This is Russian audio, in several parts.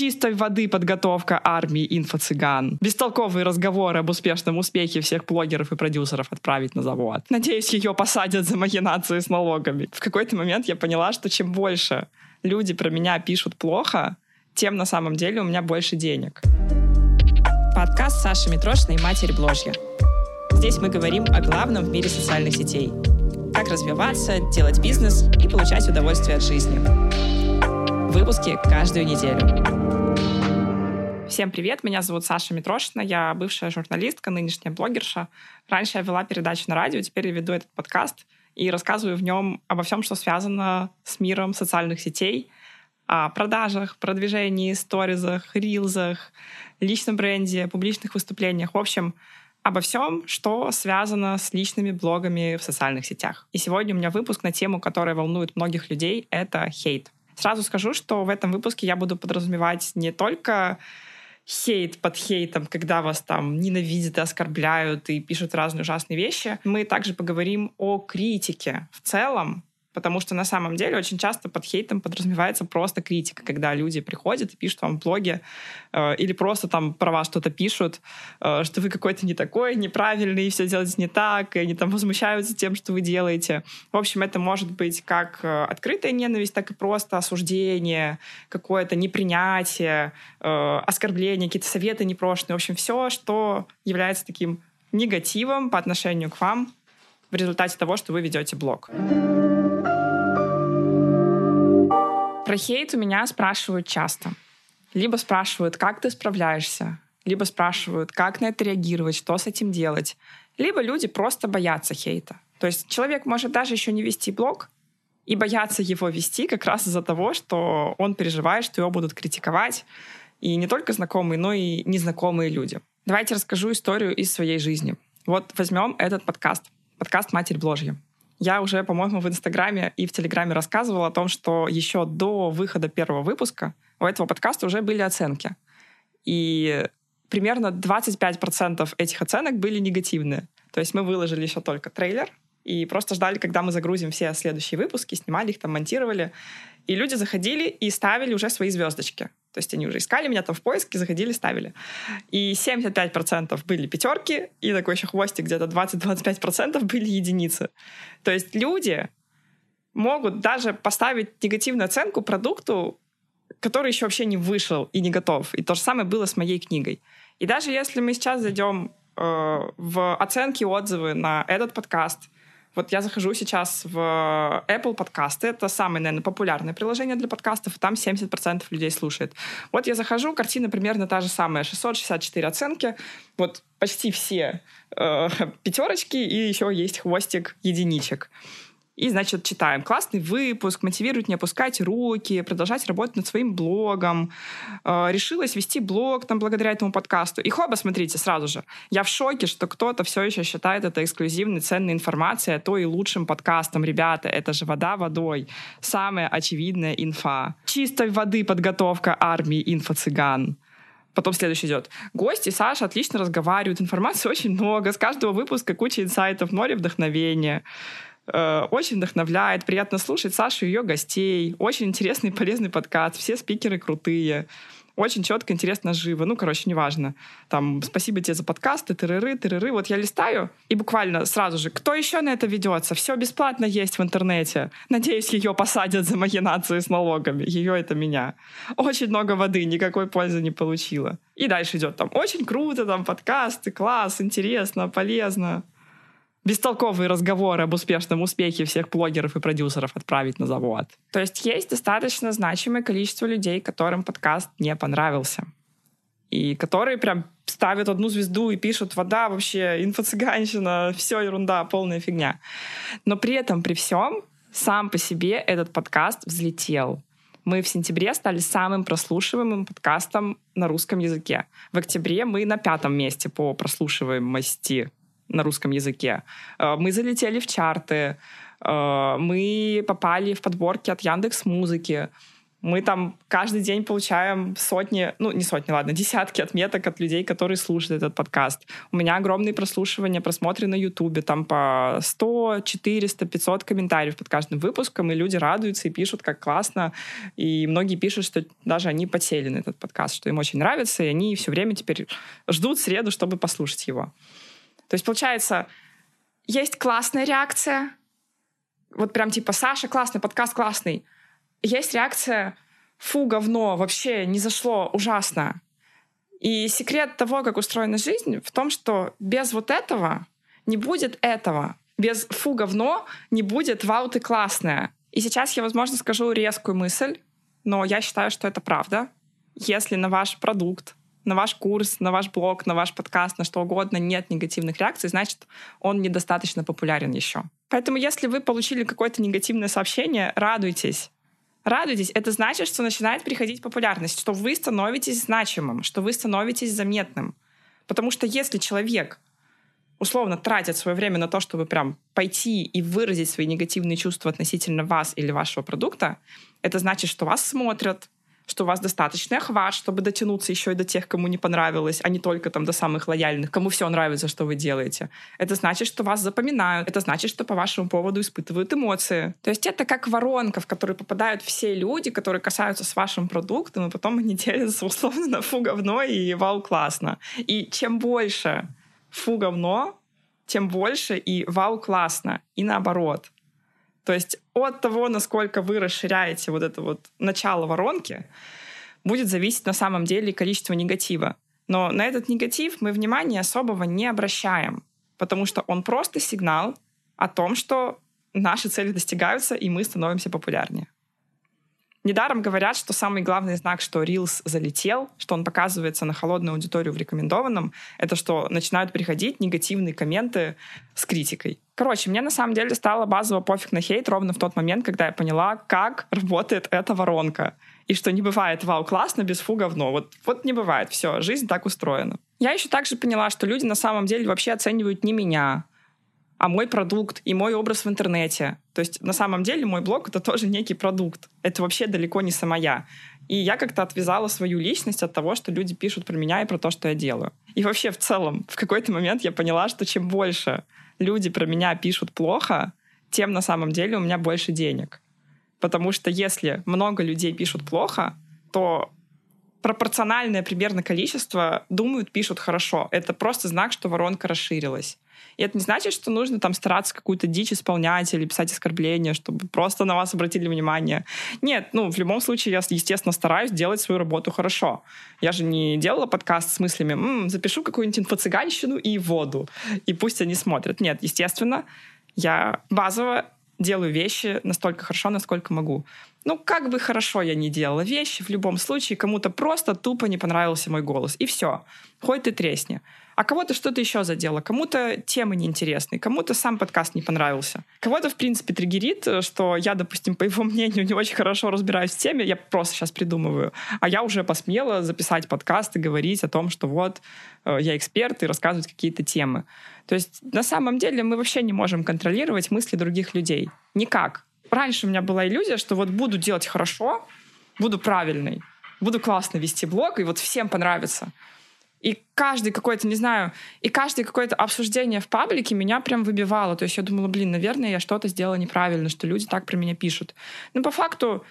Чистой воды подготовка армии инфо-цыган. Бестолковые разговоры об успешном успехе всех блогеров и продюсеров отправить на завод. Надеюсь, ее посадят за махинации с налогами. В какой-то момент я поняла, что чем больше люди про меня пишут плохо, тем на самом деле у меня больше денег. Подкаст Саши Митрошиной «Матерь Бложья». Здесь мы говорим о главном в мире социальных сетей. Как развиваться, делать бизнес и получать удовольствие от жизни. Выпуски каждую неделю. Всем привет, меня зовут Саша Митрошина, я бывшая журналистка, нынешняя блогерша. Раньше я вела передачу на радио, теперь я веду этот подкаст и рассказываю в нем обо всем, что связано с миром социальных сетей, о продажах, продвижении, сторизах, рилзах, личном бренде, публичных выступлениях. В общем, обо всем, что связано с личными блогами в социальных сетях. И сегодня у меня выпуск на тему, которая волнует многих людей, это хейт. Сразу скажу, что в этом выпуске я буду подразумевать не только хейт под хейтом, когда вас там ненавидят и оскорбляют и пишут разные ужасные вещи. Мы также поговорим о критике в целом, Потому что на самом деле очень часто под хейтом подразумевается просто критика, когда люди приходят и пишут вам в блоге э, или просто там про вас что-то пишут, э, что вы какой-то не такой, неправильный, все делаете не так, и они там возмущаются тем, что вы делаете. В общем, это может быть как э, открытая ненависть, так и просто осуждение, какое-то непринятие, э, оскорбление, какие-то советы непрошенные. В общем, все, что является таким негативом по отношению к вам в результате того, что вы ведете блог. Про хейт у меня спрашивают часто. Либо спрашивают, как ты справляешься, либо спрашивают, как на это реагировать, что с этим делать. Либо люди просто боятся хейта. То есть человек может даже еще не вести блог и бояться его вести как раз из-за того, что он переживает, что его будут критиковать. И не только знакомые, но и незнакомые люди. Давайте расскажу историю из своей жизни. Вот возьмем этот подкаст. Подкаст «Матерь Бложья». Я уже, по-моему, в Инстаграме и в Телеграме рассказывала о том, что еще до выхода первого выпуска у этого подкаста уже были оценки. И примерно 25% этих оценок были негативные. То есть мы выложили еще только трейлер, и просто ждали, когда мы загрузим все следующие выпуски, снимали их там, монтировали. И люди заходили и ставили уже свои звездочки. То есть они уже искали меня там в поиске, заходили, ставили. И 75% были пятерки, и такой еще хвостик где-то 20-25% были единицы. То есть люди могут даже поставить негативную оценку продукту, который еще вообще не вышел и не готов. И то же самое было с моей книгой. И даже если мы сейчас зайдем э, в оценки, отзывы на этот подкаст, вот я захожу сейчас в Apple подкасты. Это самое, наверное, популярное приложение для подкастов, там 70% людей слушает. Вот я захожу, картина примерно та же самая. 664 оценки. Вот почти все э, пятерочки, и еще есть хвостик единичек. И, значит, читаем. Классный выпуск, мотивирует не опускать руки, продолжать работать над своим блогом. Э, решилась вести блог там благодаря этому подкасту. И хоба, смотрите, сразу же. Я в шоке, что кто-то все еще считает это эксклюзивной, ценной информацией, а то и лучшим подкастом. Ребята, это же вода водой. Самая очевидная инфа. Чистой воды подготовка армии инфо-цыган. Потом следующий идет. Гости Саша отлично разговаривают, информации очень много, с каждого выпуска куча инсайтов, море вдохновения. Э, очень вдохновляет, приятно слушать Сашу и ее гостей. Очень интересный и полезный подкаст. Все спикеры крутые. Очень четко, интересно, живо. Ну, короче, неважно. Там, спасибо тебе за подкасты, тырыры, тырыры. Вот я листаю, и буквально сразу же, кто еще на это ведется? Все бесплатно есть в интернете. Надеюсь, ее посадят за махинации с налогами. Ее это меня. Очень много воды, никакой пользы не получила. И дальше идет там, очень круто, там, подкасты, класс, интересно, полезно бестолковые разговоры об успешном успехе всех блогеров и продюсеров отправить на завод. То есть есть достаточно значимое количество людей, которым подкаст не понравился. И которые прям ставят одну звезду и пишут «вода вообще, инфо-цыганщина, все ерунда, полная фигня». Но при этом, при всем, сам по себе этот подкаст взлетел. Мы в сентябре стали самым прослушиваемым подкастом на русском языке. В октябре мы на пятом месте по прослушиваемости на русском языке. Э, мы залетели в чарты, э, мы попали в подборки от Яндекс Музыки. Мы там каждый день получаем сотни, ну не сотни, ладно, десятки отметок от людей, которые слушают этот подкаст. У меня огромные прослушивания, просмотры на Ютубе, там по 100, 400, 500 комментариев под каждым выпуском, и люди радуются и пишут, как классно. И многие пишут, что даже они подсели на этот подкаст, что им очень нравится, и они все время теперь ждут среду, чтобы послушать его. То есть, получается, есть классная реакция, вот прям типа «Саша, классный, подкаст классный», есть реакция «фу, говно, вообще не зашло, ужасно». И секрет того, как устроена жизнь, в том, что без вот этого не будет этого. Без «фу, говно» не будет «вау, ты классная». И сейчас я, возможно, скажу резкую мысль, но я считаю, что это правда. Если на ваш продукт, на ваш курс, на ваш блог, на ваш подкаст, на что угодно нет негативных реакций, значит, он недостаточно популярен еще. Поэтому если вы получили какое-то негативное сообщение, радуйтесь. Радуйтесь. Это значит, что начинает приходить популярность, что вы становитесь значимым, что вы становитесь заметным. Потому что если человек условно тратит свое время на то, чтобы прям пойти и выразить свои негативные чувства относительно вас или вашего продукта, это значит, что вас смотрят, что у вас достаточный охват, чтобы дотянуться еще и до тех, кому не понравилось, а не только там до самых лояльных, кому все нравится, что вы делаете. Это значит, что вас запоминают. Это значит, что по вашему поводу испытывают эмоции. То есть это как воронка, в которую попадают все люди, которые касаются с вашим продуктом, и потом они делятся условно на фу говно и вау классно. И чем больше фу говно, тем больше и вау классно. И наоборот. То есть от того, насколько вы расширяете вот это вот начало воронки, будет зависеть на самом деле количество негатива. Но на этот негатив мы внимания особого не обращаем, потому что он просто сигнал о том, что наши цели достигаются, и мы становимся популярнее. Недаром говорят, что самый главный знак, что Reels залетел, что он показывается на холодную аудиторию в рекомендованном, это что начинают приходить негативные комменты с критикой. Короче, мне на самом деле стало базово пофиг на хейт ровно в тот момент, когда я поняла, как работает эта воронка. И что не бывает «Вау, классно» без «Фу, говно». Вот, вот не бывает. Все, жизнь так устроена. Я еще также поняла, что люди на самом деле вообще оценивают не меня, а мой продукт и мой образ в интернете. То есть на самом деле мой блог — это тоже некий продукт. Это вообще далеко не сама я. И я как-то отвязала свою личность от того, что люди пишут про меня и про то, что я делаю. И вообще в целом в какой-то момент я поняла, что чем больше люди про меня пишут плохо, тем на самом деле у меня больше денег. Потому что если много людей пишут плохо, то пропорциональное примерно количество думают, пишут хорошо. Это просто знак, что воронка расширилась. И это не значит, что нужно там стараться какую-то дичь исполнять или писать оскорбления, чтобы просто на вас обратили внимание. Нет, ну, в любом случае, я, естественно, стараюсь делать свою работу хорошо. Я же не делала подкаст с мыслями, М, запишу какую-нибудь инфо-цыганщину и воду, и пусть они смотрят. Нет, естественно, я базово делаю вещи настолько хорошо, насколько могу. Ну, как бы хорошо я не делала вещи, в любом случае кому-то просто тупо не понравился мой голос. И все. Хоть ты тресни а кого-то что-то еще задело, кому-то темы неинтересные, кому-то сам подкаст не понравился. Кого-то, в принципе, триггерит, что я, допустим, по его мнению, не очень хорошо разбираюсь в теме, я просто сейчас придумываю, а я уже посмела записать подкаст и говорить о том, что вот э, я эксперт и рассказывать какие-то темы. То есть на самом деле мы вообще не можем контролировать мысли других людей. Никак. Раньше у меня была иллюзия, что вот буду делать хорошо, буду правильный, буду классно вести блог, и вот всем понравится. И каждый какой-то, не знаю, и каждое какое-то обсуждение в паблике меня прям выбивало. То есть я думала, блин, наверное, я что-то сделала неправильно, что люди так про меня пишут. Но по факту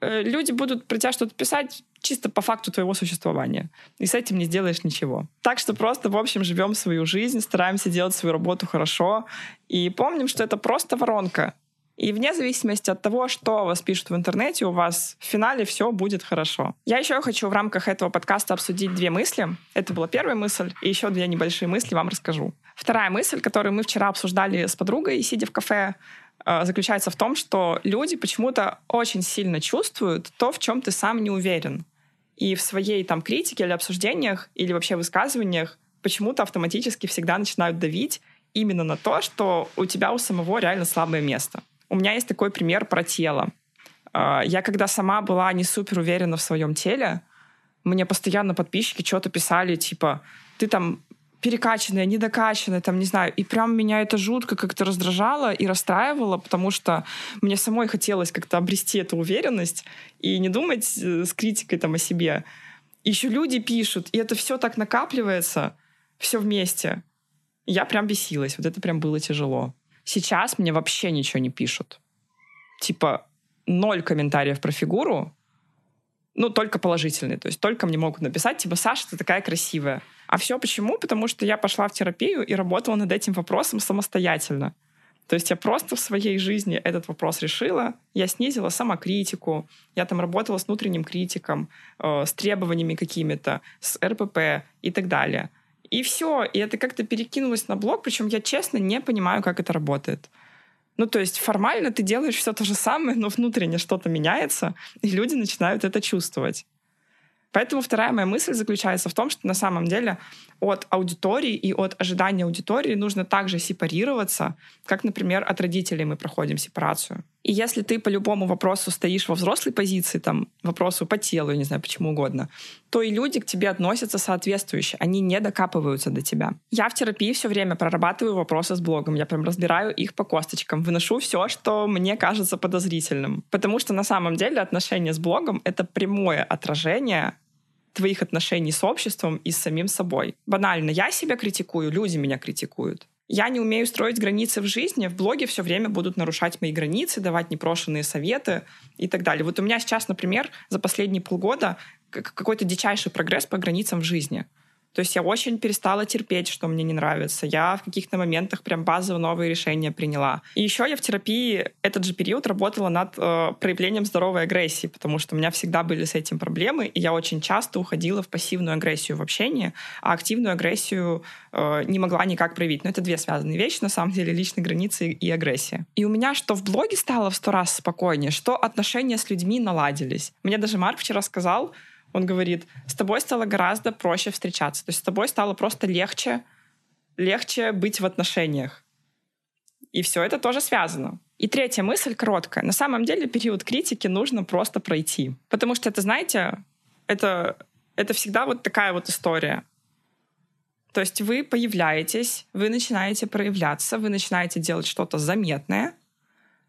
э, люди будут про тебя что-то писать чисто по факту твоего существования. И с этим не сделаешь ничего. Так что просто, в общем, живем свою жизнь, стараемся делать свою работу хорошо. И помним, что это просто воронка. И вне зависимости от того, что вас пишут в интернете, у вас в финале все будет хорошо. Я еще хочу в рамках этого подкаста обсудить две мысли. Это была первая мысль, и еще две небольшие мысли вам расскажу. Вторая мысль, которую мы вчера обсуждали с подругой, сидя в кафе, э, заключается в том, что люди почему-то очень сильно чувствуют то, в чем ты сам не уверен. И в своей там критике или обсуждениях, или вообще высказываниях почему-то автоматически всегда начинают давить именно на то, что у тебя у самого реально слабое место. У меня есть такой пример про тело. А, я когда сама была не супер уверена в своем теле, мне постоянно подписчики что-то писали, типа, ты там перекачанная, недокачанная, там, не знаю. И прям меня это жутко как-то раздражало и расстраивало, потому что мне самой хотелось как-то обрести эту уверенность и не думать э, с критикой там о себе. Еще люди пишут, и это все так накапливается, все вместе. Я прям бесилась. Вот это прям было тяжело. Сейчас мне вообще ничего не пишут. Типа ноль комментариев про фигуру, ну, только положительные. То есть только мне могут написать, типа, Саша, ты такая красивая. А все почему? Потому что я пошла в терапию и работала над этим вопросом самостоятельно. То есть я просто в своей жизни этот вопрос решила, я снизила самокритику, я там работала с внутренним критиком, э, с требованиями какими-то, с РПП и так далее. И все, и это как-то перекинулось на блог, причем я честно не понимаю, как это работает. Ну, то есть формально ты делаешь все то же самое, но внутренне что-то меняется, и люди начинают это чувствовать. Поэтому вторая моя мысль заключается в том, что на самом деле от аудитории и от ожидания аудитории нужно также сепарироваться, как, например, от родителей мы проходим сепарацию. И если ты по любому вопросу стоишь во взрослой позиции, там, вопросу по телу, не знаю, почему угодно, то и люди к тебе относятся соответствующе. Они не докапываются до тебя. Я в терапии все время прорабатываю вопросы с блогом. Я прям разбираю их по косточкам, выношу все, что мне кажется подозрительным. Потому что на самом деле отношения с блогом — это прямое отражение твоих отношений с обществом и с самим собой. Банально, я себя критикую, люди меня критикуют. Я не умею строить границы в жизни, в блоге все время будут нарушать мои границы, давать непрошенные советы и так далее. Вот у меня сейчас, например, за последние полгода какой-то дичайший прогресс по границам в жизни. То есть я очень перестала терпеть, что мне не нравится. Я в каких-то моментах прям базово новые решения приняла. И еще я в терапии этот же период работала над э, проявлением здоровой агрессии, потому что у меня всегда были с этим проблемы, и я очень часто уходила в пассивную агрессию в общении, а активную агрессию э, не могла никак проявить. Но это две связанные вещи, на самом деле, личные границы и агрессия. И у меня что в блоге стало в сто раз спокойнее, что отношения с людьми наладились. Мне даже Марк вчера сказал, он говорит, с тобой стало гораздо проще встречаться. То есть с тобой стало просто легче, легче быть в отношениях. И все это тоже связано. И третья мысль короткая. На самом деле период критики нужно просто пройти. Потому что это, знаете, это, это всегда вот такая вот история. То есть вы появляетесь, вы начинаете проявляться, вы начинаете делать что-то заметное,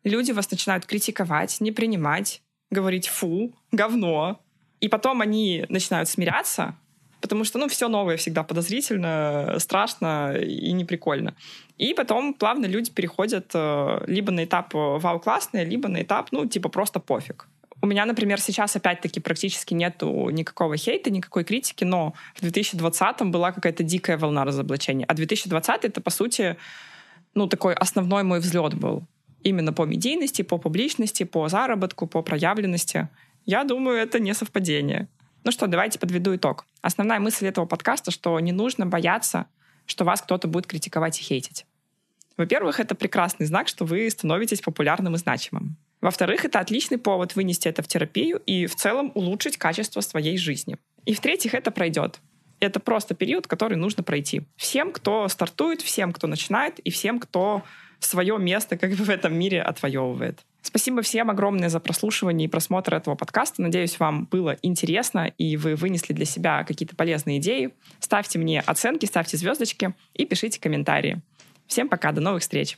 люди вас начинают критиковать, не принимать, говорить «фу», «говно», и потом они начинают смиряться, потому что, ну, все новое всегда подозрительно, страшно и неприкольно. И потом плавно люди переходят э, либо на этап э, «вау, классное», либо на этап, ну, типа просто пофиг. У меня, например, сейчас опять-таки практически нету никакого хейта, никакой критики, но в 2020-м была какая-то дикая волна разоблачения. А 2020 это, по сути, ну, такой основной мой взлет был. Именно по медийности, по публичности, по заработку, по проявленности. Я думаю, это не совпадение. Ну что, давайте подведу итог. Основная мысль этого подкаста, что не нужно бояться, что вас кто-то будет критиковать и хейтить. Во-первых, это прекрасный знак, что вы становитесь популярным и значимым. Во-вторых, это отличный повод вынести это в терапию и в целом улучшить качество своей жизни. И в-третьих, это пройдет. Это просто период, который нужно пройти. Всем, кто стартует, всем, кто начинает, и всем, кто свое место как бы в этом мире отвоевывает. Спасибо всем огромное за прослушивание и просмотр этого подкаста. Надеюсь, вам было интересно, и вы вынесли для себя какие-то полезные идеи. Ставьте мне оценки, ставьте звездочки и пишите комментарии. Всем пока, до новых встреч!